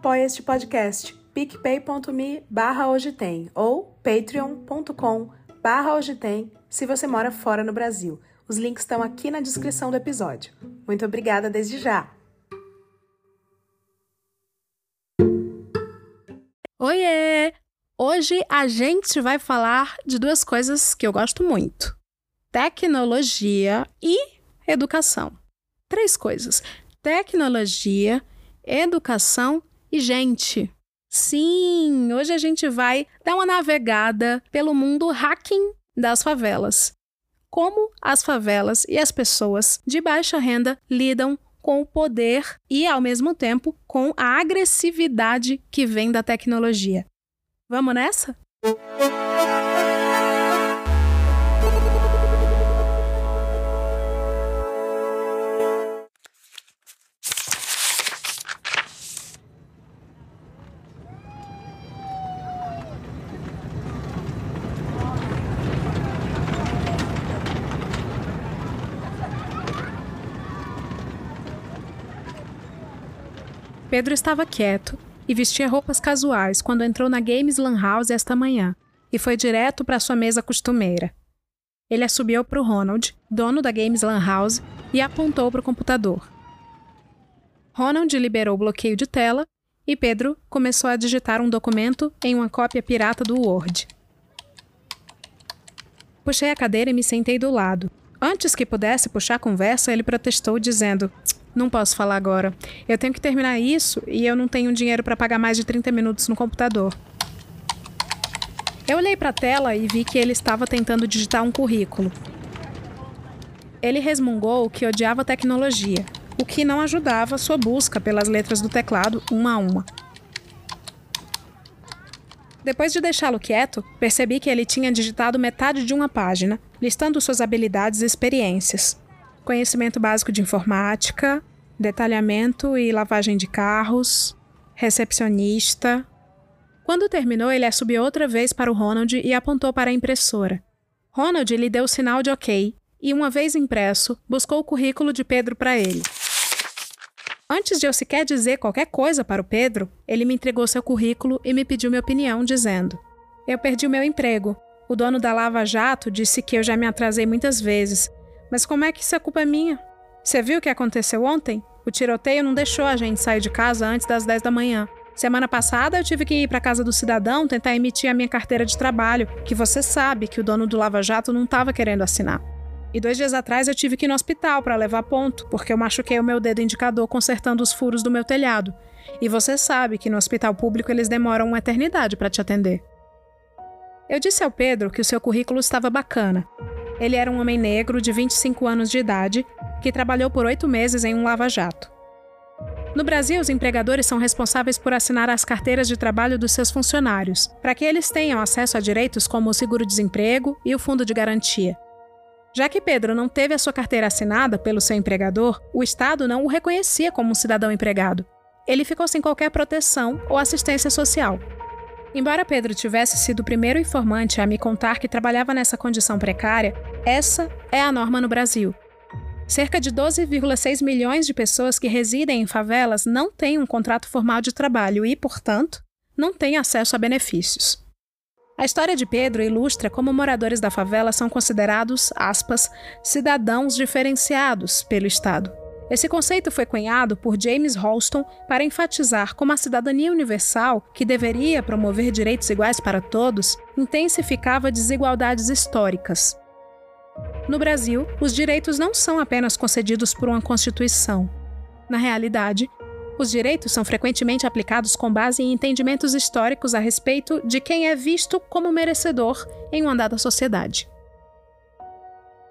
apoie este podcast picpay.me barra hoje tem ou patreon.com barra hoje tem se você mora fora no Brasil. Os links estão aqui na descrição do episódio. Muito obrigada desde já! Oiê! Hoje a gente vai falar de duas coisas que eu gosto muito: tecnologia e educação. Três coisas: tecnologia, educação e gente. Sim, hoje a gente vai dar uma navegada pelo mundo hacking das favelas. Como as favelas e as pessoas de baixa renda lidam com o poder e, ao mesmo tempo, com a agressividade que vem da tecnologia. Vamos nessa? Pedro estava quieto e vestia roupas casuais quando entrou na Games Lan House esta manhã e foi direto para sua mesa costumeira. Ele assobiou para o Ronald, dono da Games Lan House, e apontou para o computador. Ronald liberou o bloqueio de tela e Pedro começou a digitar um documento em uma cópia pirata do Word. Puxei a cadeira e me sentei do lado. Antes que pudesse puxar a conversa, ele protestou, dizendo: não posso falar agora. Eu tenho que terminar isso e eu não tenho dinheiro para pagar mais de 30 minutos no computador. Eu olhei para a tela e vi que ele estava tentando digitar um currículo. Ele resmungou que odiava tecnologia, o que não ajudava sua busca pelas letras do teclado uma a uma. Depois de deixá-lo quieto, percebi que ele tinha digitado metade de uma página, listando suas habilidades e experiências conhecimento básico de informática, detalhamento e lavagem de carros, recepcionista. Quando terminou, ele assobiou outra vez para o Ronald e apontou para a impressora. Ronald lhe deu sinal de ok e, uma vez impresso, buscou o currículo de Pedro para ele. Antes de eu sequer dizer qualquer coisa para o Pedro, ele me entregou seu currículo e me pediu minha opinião, dizendo: Eu perdi o meu emprego. O dono da Lava Jato disse que eu já me atrasei muitas vezes mas como é que isso é culpa minha? Você viu o que aconteceu ontem? O tiroteio não deixou a gente sair de casa antes das 10 da manhã. Semana passada eu tive que ir para casa do cidadão tentar emitir a minha carteira de trabalho, que você sabe que o dono do Lava Jato não estava querendo assinar. E dois dias atrás eu tive que ir no hospital para levar ponto, porque eu machuquei o meu dedo indicador consertando os furos do meu telhado. E você sabe que no hospital público eles demoram uma eternidade para te atender. Eu disse ao Pedro que o seu currículo estava bacana, ele era um homem negro de 25 anos de idade que trabalhou por oito meses em um lava-jato. No Brasil, os empregadores são responsáveis por assinar as carteiras de trabalho dos seus funcionários, para que eles tenham acesso a direitos como o seguro-desemprego e o fundo de garantia. Já que Pedro não teve a sua carteira assinada pelo seu empregador, o Estado não o reconhecia como um cidadão empregado. Ele ficou sem qualquer proteção ou assistência social. Embora Pedro tivesse sido o primeiro informante a me contar que trabalhava nessa condição precária, essa é a norma no Brasil. Cerca de 12,6 milhões de pessoas que residem em favelas não têm um contrato formal de trabalho e, portanto, não têm acesso a benefícios. A história de Pedro ilustra como moradores da favela são considerados, aspas, cidadãos diferenciados pelo Estado. Esse conceito foi cunhado por James Holston para enfatizar como a cidadania universal, que deveria promover direitos iguais para todos, intensificava desigualdades históricas. No Brasil, os direitos não são apenas concedidos por uma Constituição. Na realidade, os direitos são frequentemente aplicados com base em entendimentos históricos a respeito de quem é visto como merecedor em uma dada sociedade.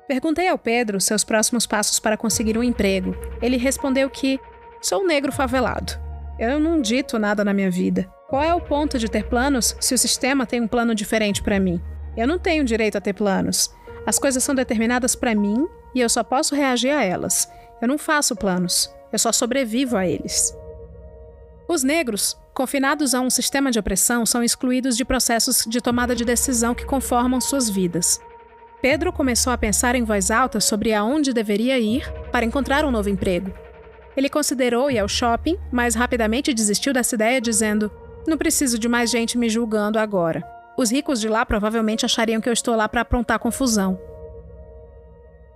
Perguntei ao Pedro seus próximos passos para conseguir um emprego. Ele respondeu que sou negro favelado. Eu não dito nada na minha vida. Qual é o ponto de ter planos se o sistema tem um plano diferente para mim? Eu não tenho direito a ter planos. As coisas são determinadas para mim e eu só posso reagir a elas. Eu não faço planos, eu só sobrevivo a eles. Os negros, confinados a um sistema de opressão, são excluídos de processos de tomada de decisão que conformam suas vidas. Pedro começou a pensar em voz alta sobre aonde deveria ir para encontrar um novo emprego. Ele considerou ir ao shopping, mas rapidamente desistiu dessa ideia, dizendo: Não preciso de mais gente me julgando agora. Os ricos de lá provavelmente achariam que eu estou lá para aprontar confusão.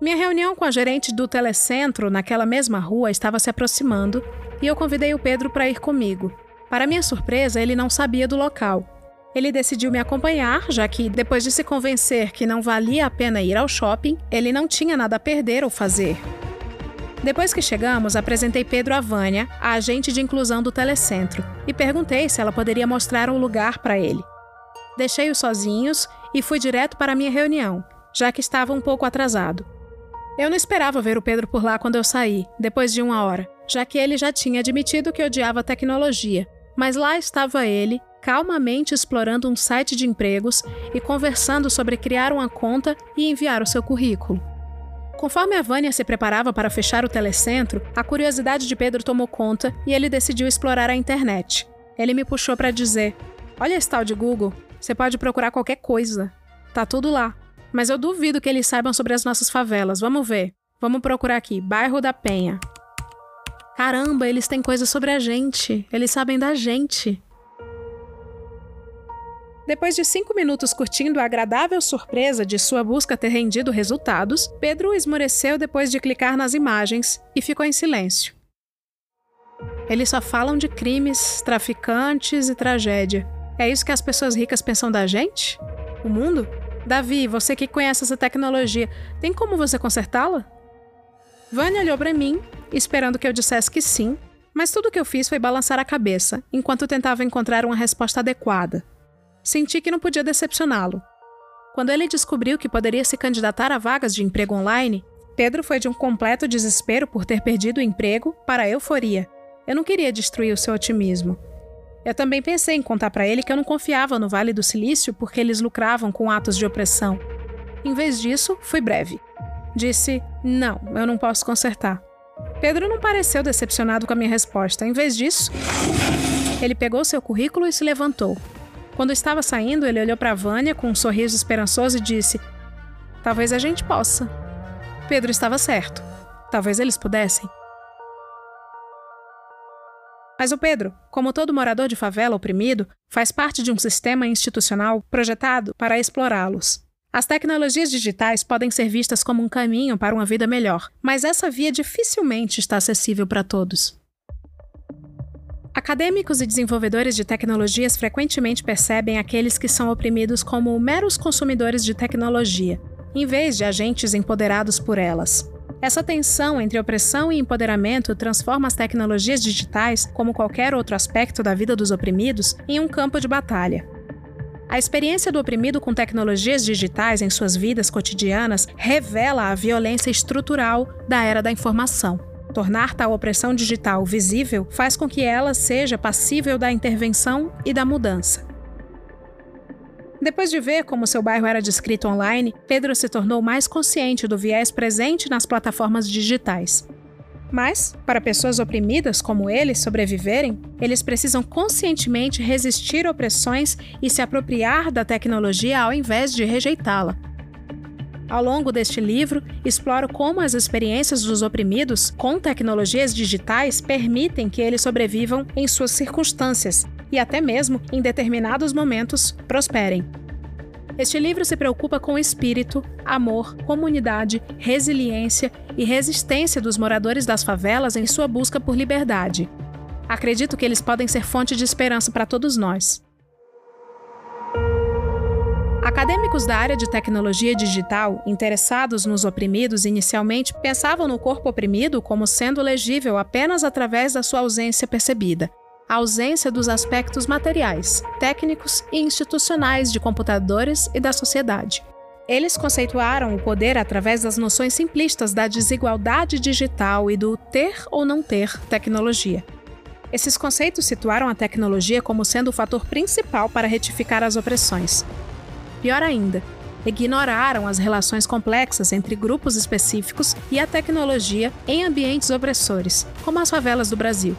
Minha reunião com a gerente do telecentro naquela mesma rua estava se aproximando e eu convidei o Pedro para ir comigo. Para minha surpresa, ele não sabia do local. Ele decidiu me acompanhar, já que, depois de se convencer que não valia a pena ir ao shopping, ele não tinha nada a perder ou fazer. Depois que chegamos, apresentei Pedro a Vânia, a agente de inclusão do telecentro, e perguntei se ela poderia mostrar um lugar para ele. Deixei-os sozinhos e fui direto para a minha reunião, já que estava um pouco atrasado. Eu não esperava ver o Pedro por lá quando eu saí, depois de uma hora, já que ele já tinha admitido que odiava tecnologia. Mas lá estava ele, calmamente explorando um site de empregos e conversando sobre criar uma conta e enviar o seu currículo. Conforme a Vânia se preparava para fechar o telecentro, a curiosidade de Pedro tomou conta e ele decidiu explorar a internet. Ele me puxou para dizer: Olha esse tal de Google, você pode procurar qualquer coisa. Tá tudo lá. Mas eu duvido que eles saibam sobre as nossas favelas. Vamos ver. Vamos procurar aqui. Bairro da Penha. Caramba, eles têm coisas sobre a gente. Eles sabem da gente. Depois de cinco minutos curtindo a agradável surpresa de sua busca ter rendido resultados, Pedro esmoreceu depois de clicar nas imagens e ficou em silêncio. Eles só falam de crimes, traficantes e tragédia. É isso que as pessoas ricas pensam da gente? O mundo? Davi, você que conhece essa tecnologia, tem como você consertá-la? Vânia olhou para mim, esperando que eu dissesse que sim, mas tudo que eu fiz foi balançar a cabeça, enquanto tentava encontrar uma resposta adequada. Senti que não podia decepcioná-lo. Quando ele descobriu que poderia se candidatar a vagas de emprego online, Pedro foi de um completo desespero por ter perdido o emprego para a euforia. Eu não queria destruir o seu otimismo. Eu também pensei em contar para ele que eu não confiava no Vale do Silício porque eles lucravam com atos de opressão. Em vez disso, fui breve. Disse: Não, eu não posso consertar. Pedro não pareceu decepcionado com a minha resposta. Em vez disso, ele pegou seu currículo e se levantou. Quando estava saindo, ele olhou para Vânia com um sorriso esperançoso e disse: Talvez a gente possa. Pedro estava certo. Talvez eles pudessem. Mas o Pedro, como todo morador de favela oprimido, faz parte de um sistema institucional projetado para explorá-los. As tecnologias digitais podem ser vistas como um caminho para uma vida melhor, mas essa via dificilmente está acessível para todos. Acadêmicos e desenvolvedores de tecnologias frequentemente percebem aqueles que são oprimidos como meros consumidores de tecnologia, em vez de agentes empoderados por elas. Essa tensão entre opressão e empoderamento transforma as tecnologias digitais, como qualquer outro aspecto da vida dos oprimidos, em um campo de batalha. A experiência do oprimido com tecnologias digitais em suas vidas cotidianas revela a violência estrutural da era da informação. Tornar tal opressão digital visível faz com que ela seja passível da intervenção e da mudança. Depois de ver como seu bairro era descrito online, Pedro se tornou mais consciente do viés presente nas plataformas digitais. Mas, para pessoas oprimidas como ele sobreviverem, eles precisam conscientemente resistir opressões e se apropriar da tecnologia ao invés de rejeitá-la. Ao longo deste livro, exploro como as experiências dos oprimidos com tecnologias digitais permitem que eles sobrevivam em suas circunstâncias e até mesmo, em determinados momentos, prosperem. Este livro se preocupa com o espírito, amor, comunidade, resiliência e resistência dos moradores das favelas em sua busca por liberdade. Acredito que eles podem ser fonte de esperança para todos nós. Acadêmicos da área de tecnologia digital, interessados nos oprimidos, inicialmente pensavam no corpo oprimido como sendo legível apenas através da sua ausência percebida a ausência dos aspectos materiais, técnicos e institucionais de computadores e da sociedade. Eles conceituaram o poder através das noções simplistas da desigualdade digital e do ter ou não ter tecnologia. Esses conceitos situaram a tecnologia como sendo o fator principal para retificar as opressões. Pior ainda, ignoraram as relações complexas entre grupos específicos e a tecnologia em ambientes opressores, como as favelas do Brasil.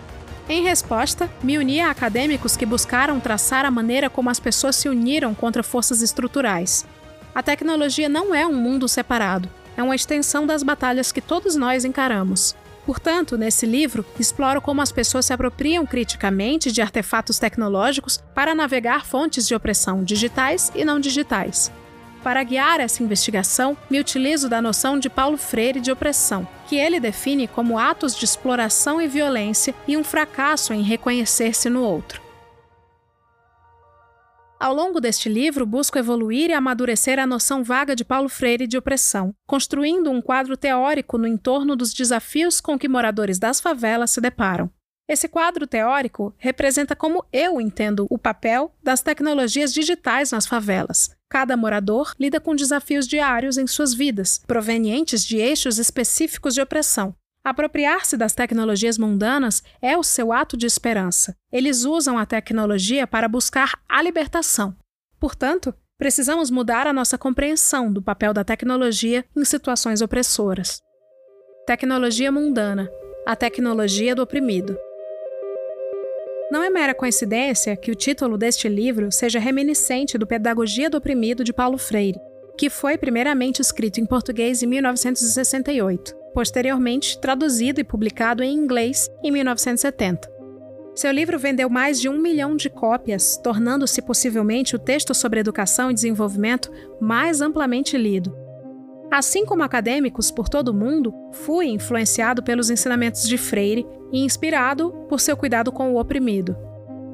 Em resposta, me uni a acadêmicos que buscaram traçar a maneira como as pessoas se uniram contra forças estruturais. A tecnologia não é um mundo separado, é uma extensão das batalhas que todos nós encaramos. Portanto, nesse livro, exploro como as pessoas se apropriam criticamente de artefatos tecnológicos para navegar fontes de opressão digitais e não digitais. Para guiar essa investigação, me utilizo da noção de Paulo Freire de opressão, que ele define como atos de exploração e violência e um fracasso em reconhecer-se no outro. Ao longo deste livro, busco evoluir e amadurecer a noção vaga de Paulo Freire de opressão, construindo um quadro teórico no entorno dos desafios com que moradores das favelas se deparam. Esse quadro teórico representa como eu entendo o papel das tecnologias digitais nas favelas. Cada morador lida com desafios diários em suas vidas, provenientes de eixos específicos de opressão, Apropriar-se das tecnologias mundanas é o seu ato de esperança. Eles usam a tecnologia para buscar a libertação. Portanto, precisamos mudar a nossa compreensão do papel da tecnologia em situações opressoras. Tecnologia mundana a tecnologia do oprimido. Não é mera coincidência que o título deste livro seja reminiscente do Pedagogia do Oprimido de Paulo Freire, que foi primeiramente escrito em português em 1968 posteriormente traduzido e publicado em inglês em 1970. Seu livro vendeu mais de um milhão de cópias, tornando-se possivelmente o texto sobre educação e desenvolvimento mais amplamente lido. Assim como acadêmicos por todo o mundo, fui influenciado pelos ensinamentos de Freire e inspirado por seu cuidado com o oprimido.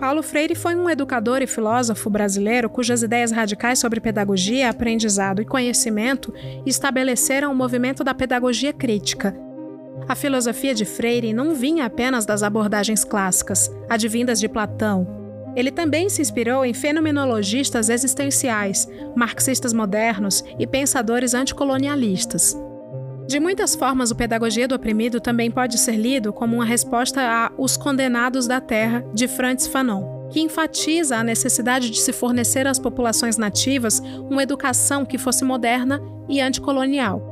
Paulo Freire foi um educador e filósofo brasileiro cujas ideias radicais sobre pedagogia, aprendizado e conhecimento estabeleceram o movimento da pedagogia crítica. A filosofia de Freire não vinha apenas das abordagens clássicas, advindas de Platão. Ele também se inspirou em fenomenologistas existenciais, marxistas modernos e pensadores anticolonialistas. De muitas formas, o Pedagogia do Oprimido também pode ser lido como uma resposta a Os Condenados da Terra, de Frantz Fanon, que enfatiza a necessidade de se fornecer às populações nativas uma educação que fosse moderna e anticolonial.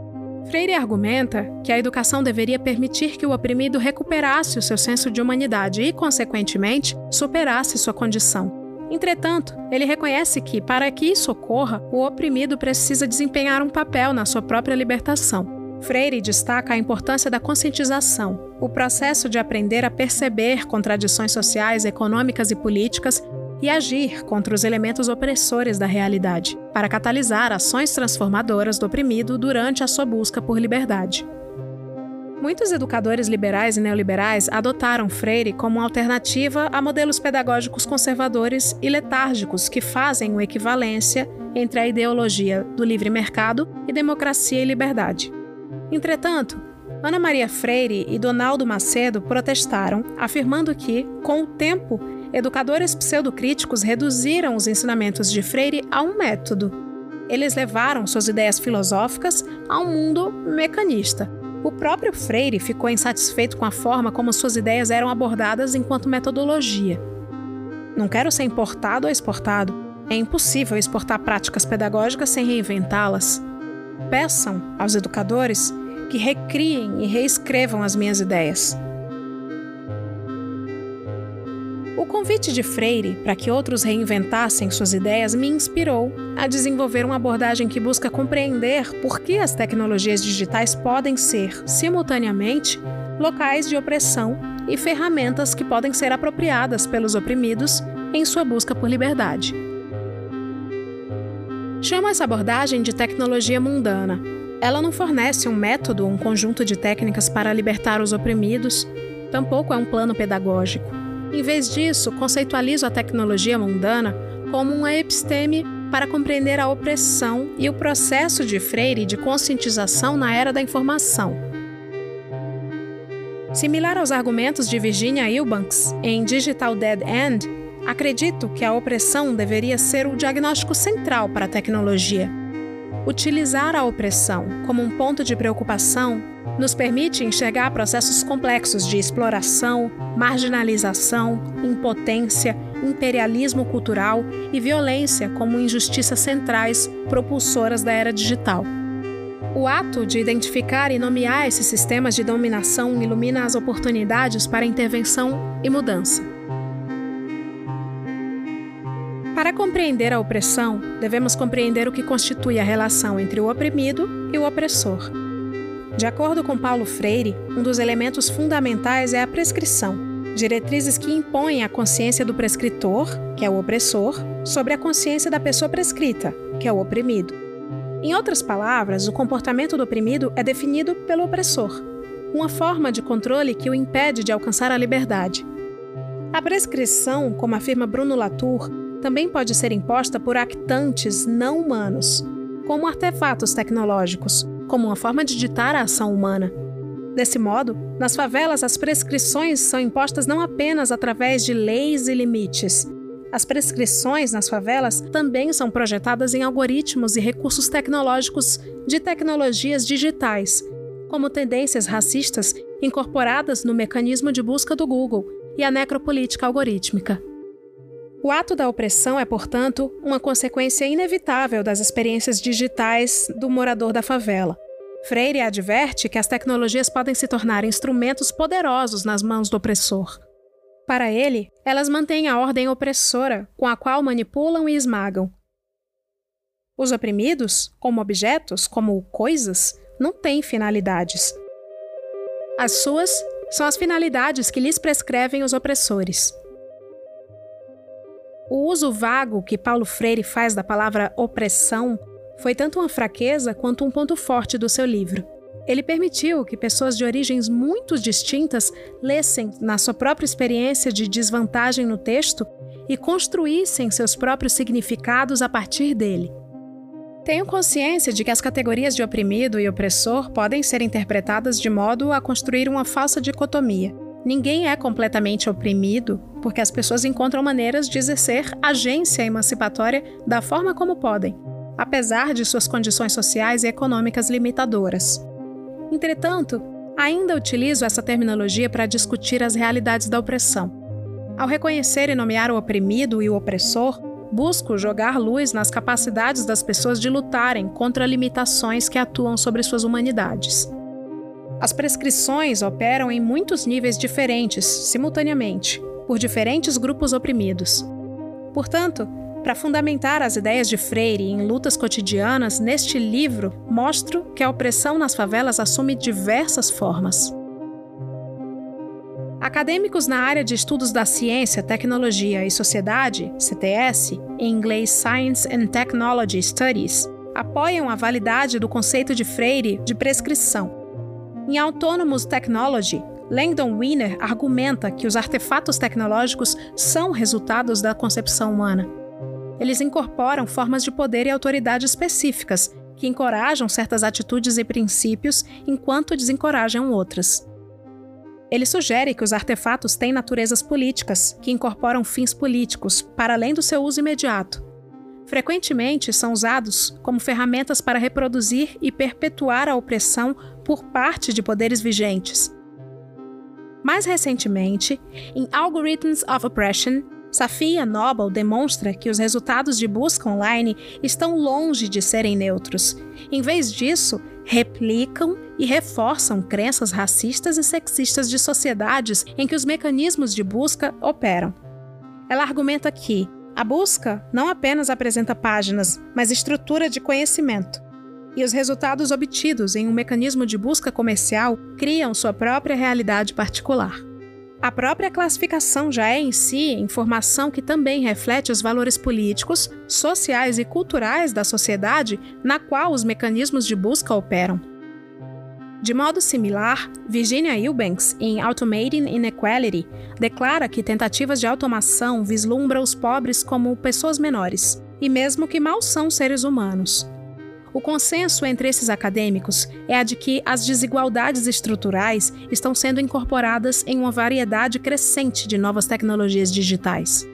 Freire argumenta que a educação deveria permitir que o oprimido recuperasse o seu senso de humanidade e, consequentemente, superasse sua condição. Entretanto, ele reconhece que, para que isso ocorra, o oprimido precisa desempenhar um papel na sua própria libertação. Freire destaca a importância da conscientização, o processo de aprender a perceber contradições sociais, econômicas e políticas e agir contra os elementos opressores da realidade, para catalisar ações transformadoras do oprimido durante a sua busca por liberdade. Muitos educadores liberais e neoliberais adotaram Freire como alternativa a modelos pedagógicos conservadores e letárgicos que fazem uma equivalência entre a ideologia do livre mercado e democracia e liberdade. Entretanto, Ana Maria Freire e Donaldo Macedo protestaram, afirmando que, com o tempo, educadores pseudocríticos reduziram os ensinamentos de Freire a um método. Eles levaram suas ideias filosóficas a um mundo mecanista. O próprio Freire ficou insatisfeito com a forma como suas ideias eram abordadas enquanto metodologia. Não quero ser importado ou exportado. É impossível exportar práticas pedagógicas sem reinventá-las. Peçam aos educadores que recriem e reescrevam as minhas ideias. O convite de Freire para que outros reinventassem suas ideias me inspirou a desenvolver uma abordagem que busca compreender por que as tecnologias digitais podem ser, simultaneamente, locais de opressão e ferramentas que podem ser apropriadas pelos oprimidos em sua busca por liberdade. Chamo essa abordagem de tecnologia mundana. Ela não fornece um método um conjunto de técnicas para libertar os oprimidos, tampouco é um plano pedagógico. Em vez disso, conceitualizo a tecnologia mundana como uma episteme para compreender a opressão e o processo de Freire de conscientização na era da informação. Similar aos argumentos de Virginia Eubanks em Digital Dead End, Acredito que a opressão deveria ser o diagnóstico central para a tecnologia. Utilizar a opressão como um ponto de preocupação nos permite enxergar processos complexos de exploração, marginalização, impotência, imperialismo cultural e violência como injustiças centrais propulsoras da era digital. O ato de identificar e nomear esses sistemas de dominação ilumina as oportunidades para intervenção e mudança. Compreender a opressão, devemos compreender o que constitui a relação entre o oprimido e o opressor. De acordo com Paulo Freire, um dos elementos fundamentais é a prescrição, diretrizes que impõem a consciência do prescritor, que é o opressor, sobre a consciência da pessoa prescrita, que é o oprimido. Em outras palavras, o comportamento do oprimido é definido pelo opressor, uma forma de controle que o impede de alcançar a liberdade. A prescrição, como afirma Bruno Latour, também pode ser imposta por actantes não humanos, como artefatos tecnológicos, como uma forma de ditar a ação humana. Desse modo, nas favelas as prescrições são impostas não apenas através de leis e limites. As prescrições nas favelas também são projetadas em algoritmos e recursos tecnológicos de tecnologias digitais, como tendências racistas incorporadas no mecanismo de busca do Google e a necropolítica algorítmica. O ato da opressão é, portanto, uma consequência inevitável das experiências digitais do morador da favela. Freire adverte que as tecnologias podem se tornar instrumentos poderosos nas mãos do opressor. Para ele, elas mantêm a ordem opressora com a qual manipulam e esmagam. Os oprimidos, como objetos, como coisas, não têm finalidades. As suas são as finalidades que lhes prescrevem os opressores. O uso vago que Paulo Freire faz da palavra opressão foi tanto uma fraqueza quanto um ponto forte do seu livro. Ele permitiu que pessoas de origens muito distintas lessem na sua própria experiência de desvantagem no texto e construíssem seus próprios significados a partir dele. Tenho consciência de que as categorias de oprimido e opressor podem ser interpretadas de modo a construir uma falsa dicotomia. Ninguém é completamente oprimido porque as pessoas encontram maneiras de exercer agência emancipatória da forma como podem, apesar de suas condições sociais e econômicas limitadoras. Entretanto, ainda utilizo essa terminologia para discutir as realidades da opressão. Ao reconhecer e nomear o oprimido e o opressor, busco jogar luz nas capacidades das pessoas de lutarem contra limitações que atuam sobre suas humanidades. As prescrições operam em muitos níveis diferentes, simultaneamente, por diferentes grupos oprimidos. Portanto, para fundamentar as ideias de Freire em lutas cotidianas, neste livro mostro que a opressão nas favelas assume diversas formas. Acadêmicos na área de estudos da ciência, tecnologia e sociedade, CTS, em inglês Science and Technology Studies, apoiam a validade do conceito de Freire de prescrição em Autonomous Technology, Langdon Wiener argumenta que os artefatos tecnológicos são resultados da concepção humana. Eles incorporam formas de poder e autoridade específicas, que encorajam certas atitudes e princípios enquanto desencorajam outras. Ele sugere que os artefatos têm naturezas políticas, que incorporam fins políticos, para além do seu uso imediato. Frequentemente são usados como ferramentas para reproduzir e perpetuar a opressão por parte de poderes vigentes. Mais recentemente, em Algorithms of Oppression, Safia Noble demonstra que os resultados de busca online estão longe de serem neutros. Em vez disso, replicam e reforçam crenças racistas e sexistas de sociedades em que os mecanismos de busca operam. Ela argumenta que a busca não apenas apresenta páginas, mas estrutura de conhecimento e os resultados obtidos em um mecanismo de busca comercial criam sua própria realidade particular. A própria classificação já é em si informação que também reflete os valores políticos, sociais e culturais da sociedade na qual os mecanismos de busca operam. De modo similar, Virginia Eubanks, em Automating Inequality, declara que tentativas de automação vislumbram os pobres como pessoas menores, e mesmo que mal são seres humanos. O consenso entre esses acadêmicos é a de que as desigualdades estruturais estão sendo incorporadas em uma variedade crescente de novas tecnologias digitais.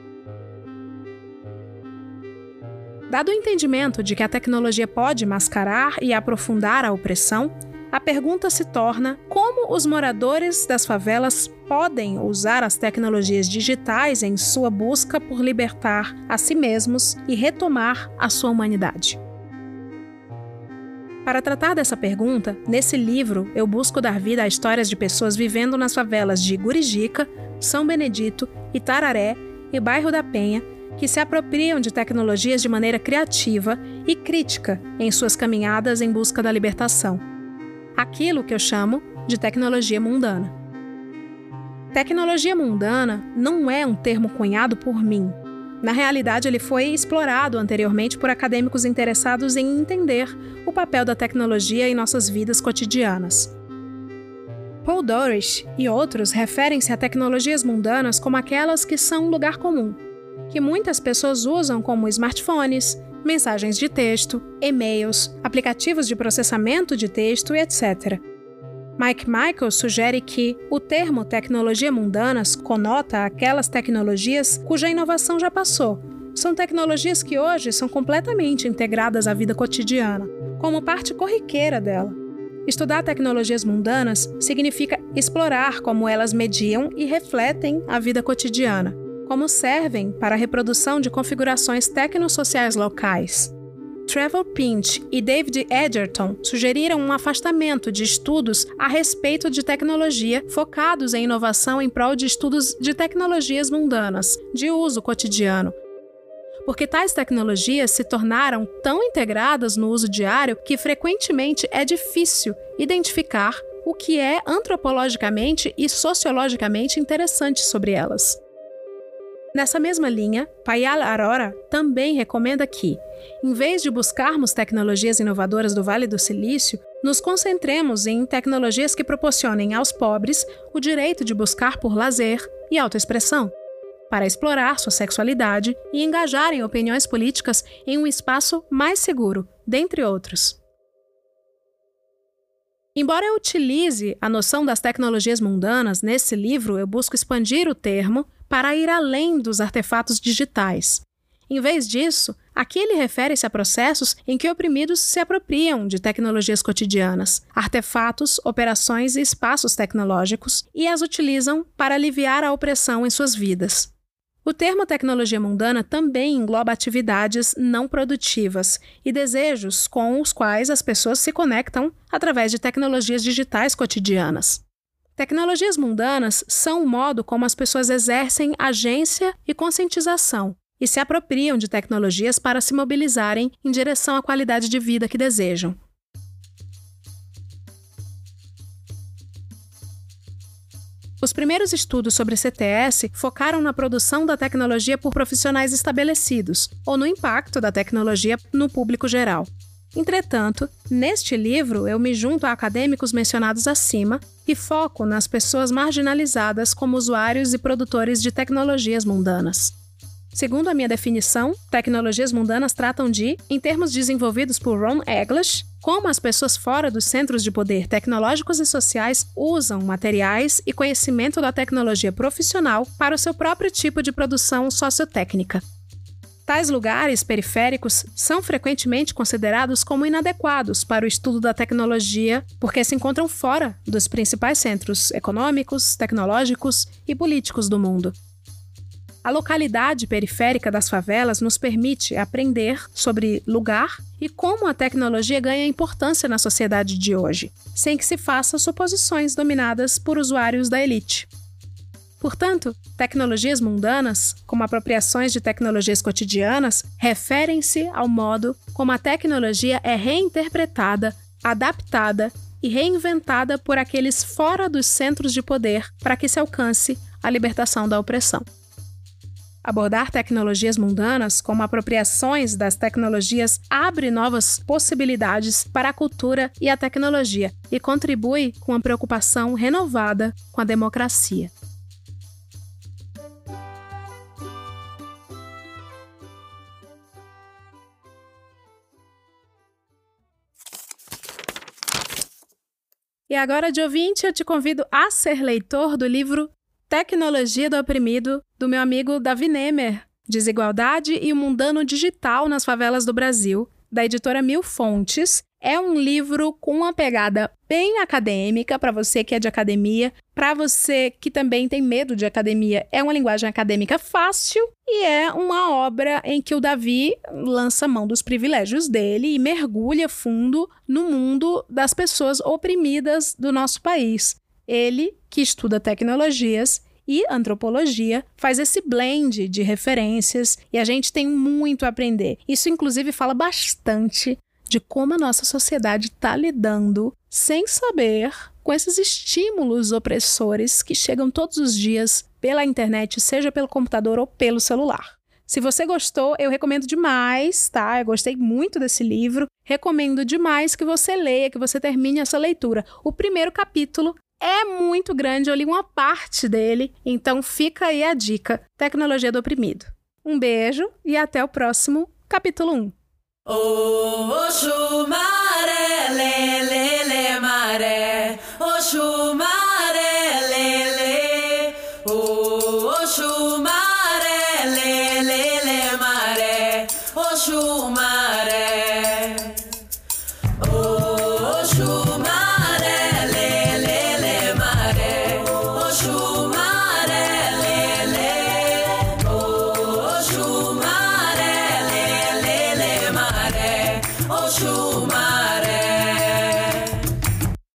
Dado o entendimento de que a tecnologia pode mascarar e aprofundar a opressão, a pergunta se torna como os moradores das favelas podem usar as tecnologias digitais em sua busca por libertar a si mesmos e retomar a sua humanidade. Para tratar dessa pergunta, nesse livro eu busco dar vida a histórias de pessoas vivendo nas favelas de Gurijica, São Benedito, Itararé e Bairro da Penha, que se apropriam de tecnologias de maneira criativa e crítica em suas caminhadas em busca da libertação. aquilo que eu chamo de tecnologia mundana. Tecnologia mundana não é um termo cunhado por mim. Na realidade, ele foi explorado anteriormente por acadêmicos interessados em entender o papel da tecnologia em nossas vidas cotidianas. Paul Dorish e outros referem-se a tecnologias mundanas como aquelas que são lugar comum, que muitas pessoas usam como smartphones, mensagens de texto, e-mails, aplicativos de processamento de texto etc. Mike Michael sugere que o termo tecnologia mundanas conota aquelas tecnologias cuja inovação já passou. São tecnologias que hoje são completamente integradas à vida cotidiana, como parte corriqueira dela. Estudar tecnologias mundanas significa explorar como elas mediam e refletem a vida cotidiana, como servem para a reprodução de configurações tecnosociais locais. Trevor Pinch e David Edgerton sugeriram um afastamento de estudos a respeito de tecnologia focados em inovação em prol de estudos de tecnologias mundanas, de uso cotidiano, porque tais tecnologias se tornaram tão integradas no uso diário que frequentemente é difícil identificar o que é antropologicamente e sociologicamente interessante sobre elas. Nessa mesma linha, Payal Arora também recomenda que, em vez de buscarmos tecnologias inovadoras do Vale do Silício, nos concentremos em tecnologias que proporcionem aos pobres o direito de buscar por lazer e autoexpressão para explorar sua sexualidade e engajar em opiniões políticas em um espaço mais seguro, dentre outros. Embora eu utilize a noção das tecnologias mundanas, nesse livro eu busco expandir o termo para ir além dos artefatos digitais. Em vez disso, aqui ele refere-se a processos em que oprimidos se apropriam de tecnologias cotidianas, artefatos, operações e espaços tecnológicos e as utilizam para aliviar a opressão em suas vidas. O termo tecnologia mundana também engloba atividades não produtivas e desejos com os quais as pessoas se conectam através de tecnologias digitais cotidianas. Tecnologias mundanas são o modo como as pessoas exercem agência e conscientização e se apropriam de tecnologias para se mobilizarem em direção à qualidade de vida que desejam. Os primeiros estudos sobre CTS focaram na produção da tecnologia por profissionais estabelecidos ou no impacto da tecnologia no público geral. Entretanto, neste livro eu me junto a acadêmicos mencionados acima e foco nas pessoas marginalizadas como usuários e produtores de tecnologias mundanas. Segundo a minha definição, tecnologias mundanas tratam de, em termos desenvolvidos por Ron Eglish, como as pessoas fora dos centros de poder tecnológicos e sociais usam materiais e conhecimento da tecnologia profissional para o seu próprio tipo de produção sociotécnica. Tais lugares periféricos são frequentemente considerados como inadequados para o estudo da tecnologia porque se encontram fora dos principais centros econômicos, tecnológicos e políticos do mundo. A localidade periférica das favelas nos permite aprender sobre lugar e como a tecnologia ganha importância na sociedade de hoje, sem que se faça suposições dominadas por usuários da elite. Portanto, tecnologias mundanas, como apropriações de tecnologias cotidianas, referem-se ao modo como a tecnologia é reinterpretada, adaptada e reinventada por aqueles fora dos centros de poder para que se alcance a libertação da opressão. Abordar tecnologias mundanas como apropriações das tecnologias abre novas possibilidades para a cultura e a tecnologia e contribui com a preocupação renovada com a democracia. E agora, de ouvinte, eu te convido a ser leitor do livro Tecnologia do Oprimido, do meu amigo Davi Nemer, Desigualdade e o Mundano Digital nas Favelas do Brasil, da editora Mil Fontes. É um livro com uma pegada bem acadêmica para você que é de academia, para você que também tem medo de academia. É uma linguagem acadêmica fácil e é uma obra em que o Davi lança mão dos privilégios dele e mergulha fundo no mundo das pessoas oprimidas do nosso país. Ele, que estuda tecnologias e antropologia, faz esse blend de referências e a gente tem muito a aprender. Isso, inclusive, fala bastante de como a nossa sociedade está lidando sem saber com esses estímulos opressores que chegam todos os dias pela internet, seja pelo computador ou pelo celular. Se você gostou, eu recomendo demais, tá? Eu gostei muito desse livro. Recomendo demais que você leia, que você termine essa leitura. O primeiro capítulo é muito grande, eu li uma parte dele, então fica aí a dica: Tecnologia do Oprimido. Um beijo e até o próximo capítulo 1. Oxumaré, lê, maré. Oxumaré.